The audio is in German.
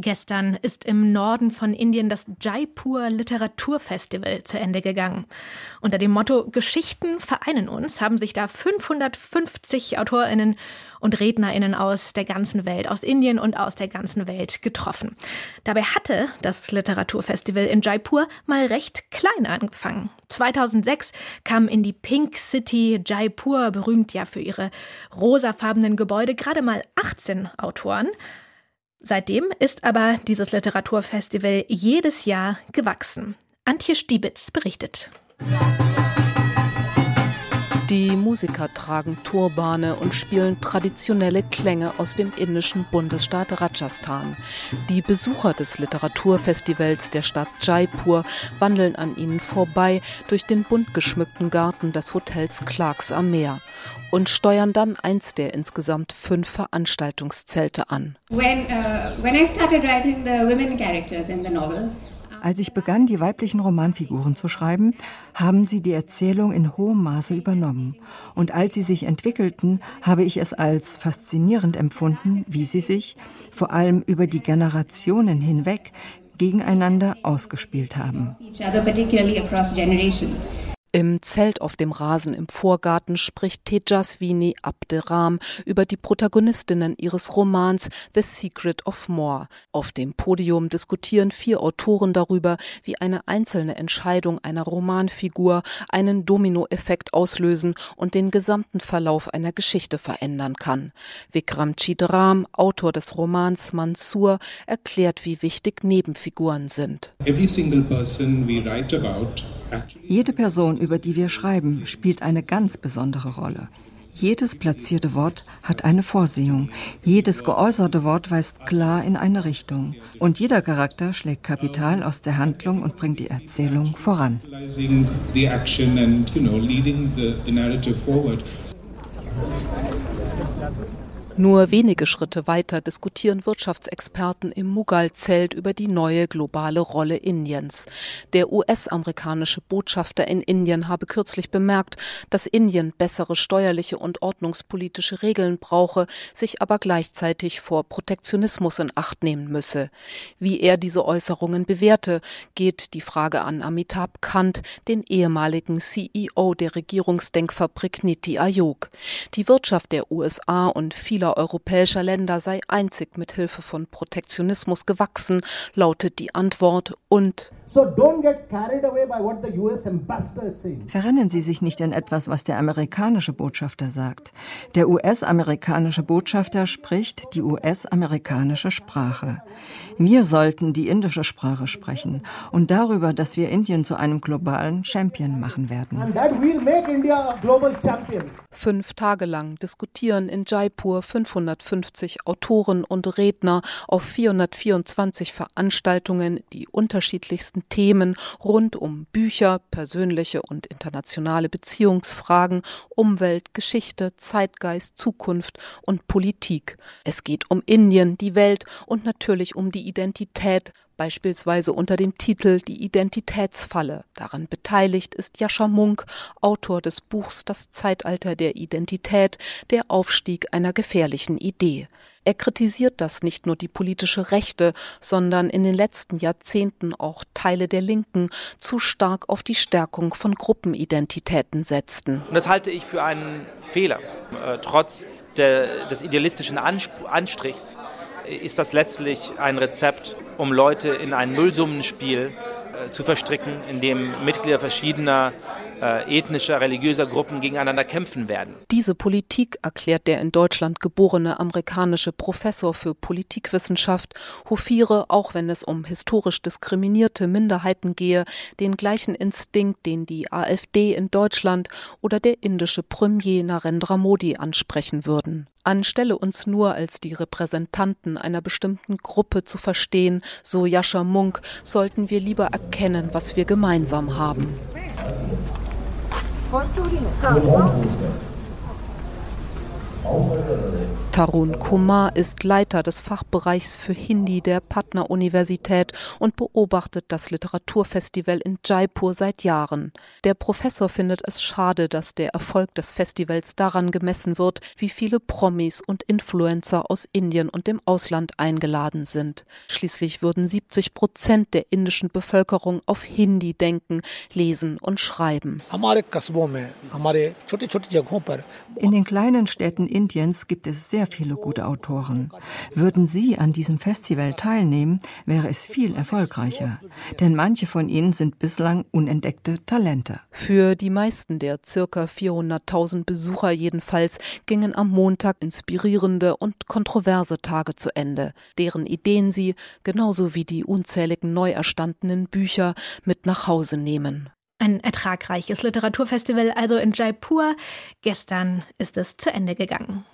Gestern ist im Norden von Indien das Jaipur Literaturfestival zu Ende gegangen. Unter dem Motto Geschichten vereinen uns haben sich da 550 Autorinnen und Rednerinnen aus der ganzen Welt, aus Indien und aus der ganzen Welt getroffen. Dabei hatte das Literaturfestival in Jaipur mal recht klein angefangen. 2006 kamen in die Pink City Jaipur, berühmt ja für ihre rosafarbenen Gebäude, gerade mal 18 Autoren. Seitdem ist aber dieses Literaturfestival jedes Jahr gewachsen. Antje Stiebitz berichtet. Die Musiker tragen Turbane und spielen traditionelle Klänge aus dem indischen Bundesstaat Rajasthan. Die Besucher des Literaturfestivals der Stadt Jaipur wandeln an ihnen vorbei durch den bunt geschmückten Garten des Hotels Clarks am Meer und steuern dann eins der insgesamt fünf Veranstaltungszelte an. When, uh, when Als ich begann, die weiblichen Romanfiguren zu schreiben, haben sie die Erzählung in hohem Maße übernommen. Und als sie sich entwickelten, habe ich es als faszinierend empfunden, wie sie sich, vor allem über die Generationen hinweg, gegeneinander ausgespielt haben. Im Zelt auf dem Rasen im Vorgarten spricht Tejaswini Abderam über die Protagonistinnen ihres Romans The Secret of More. Auf dem Podium diskutieren vier Autoren darüber, wie eine einzelne Entscheidung einer Romanfigur einen Dominoeffekt auslösen und den gesamten Verlauf einer Geschichte verändern kann. Vikram Chidram, Autor des Romans Mansur, erklärt, wie wichtig Nebenfiguren sind. Every single person we write about jede Person, über die wir schreiben, spielt eine ganz besondere Rolle. Jedes platzierte Wort hat eine Vorsehung. Jedes geäußerte Wort weist klar in eine Richtung. Und jeder Charakter schlägt Kapital aus der Handlung und bringt die Erzählung voran. Nur wenige Schritte weiter diskutieren Wirtschaftsexperten im Mughal-Zelt über die neue globale Rolle Indiens. Der US-amerikanische Botschafter in Indien habe kürzlich bemerkt, dass Indien bessere steuerliche und ordnungspolitische Regeln brauche, sich aber gleichzeitig vor Protektionismus in Acht nehmen müsse. Wie er diese Äußerungen bewährte, geht die Frage an Amitabh Kant, den ehemaligen CEO der Regierungsdenkfabrik Niti Ayog. Die Wirtschaft der USA und vieler vieler europäischer Länder sei einzig mit Hilfe von Protektionismus gewachsen, lautet die Antwort und Verrennen Sie sich nicht in etwas, was der amerikanische Botschafter sagt. Der US-amerikanische Botschafter spricht die US-amerikanische Sprache. Wir sollten die indische Sprache sprechen und darüber, dass wir Indien zu einem globalen Champion machen werden. Fünf Tage lang diskutieren in Jaipur 550 Autoren und Redner auf 424 Veranstaltungen die unterschiedlichsten wichtigsten Themen rund um Bücher, persönliche und internationale Beziehungsfragen, Umwelt, Geschichte, Zeitgeist, Zukunft und Politik. Es geht um Indien, die Welt und natürlich um die Identität, beispielsweise unter dem Titel Die Identitätsfalle. Daran beteiligt ist Jascha Munk, Autor des Buchs Das Zeitalter der Identität, der Aufstieg einer gefährlichen Idee. Er kritisiert, dass nicht nur die politische Rechte, sondern in den letzten Jahrzehnten auch Teile der Linken zu stark auf die Stärkung von Gruppenidentitäten setzten. Und das halte ich für einen Fehler, äh, trotz der, des idealistischen Anstrichs ist das letztlich ein Rezept, um Leute in ein Nullsummenspiel äh, zu verstricken, in dem Mitglieder verschiedener äh, ethnischer, religiöser Gruppen gegeneinander kämpfen werden. Diese Politik, erklärt der in Deutschland geborene amerikanische Professor für Politikwissenschaft, hofiere, auch wenn es um historisch diskriminierte Minderheiten gehe, den gleichen Instinkt, den die AfD in Deutschland oder der indische Premier Narendra Modi ansprechen würden. Anstelle uns nur als die Repräsentanten einer bestimmten Gruppe zu verstehen, so Jascha Munk, sollten wir lieber erkennen, was wir gemeinsam haben. First story है हाँ, Tarun Kumar ist Leiter des Fachbereichs für Hindi der Patna-Universität und beobachtet das Literaturfestival in Jaipur seit Jahren. Der Professor findet es schade, dass der Erfolg des Festivals daran gemessen wird, wie viele Promis und Influencer aus Indien und dem Ausland eingeladen sind. Schließlich würden 70 Prozent der indischen Bevölkerung auf Hindi denken, lesen und schreiben. In den kleinen Städten Indiens gibt es sehr viele gute Autoren. Würden Sie an diesem Festival teilnehmen, wäre es viel erfolgreicher. Denn manche von ihnen sind bislang unentdeckte Talente. Für die meisten der circa 400.000 Besucher jedenfalls gingen am Montag inspirierende und kontroverse Tage zu Ende, deren Ideen sie, genauso wie die unzähligen neu erstandenen Bücher, mit nach Hause nehmen. Ein ertragreiches Literaturfestival also in Jaipur. Gestern ist es zu Ende gegangen.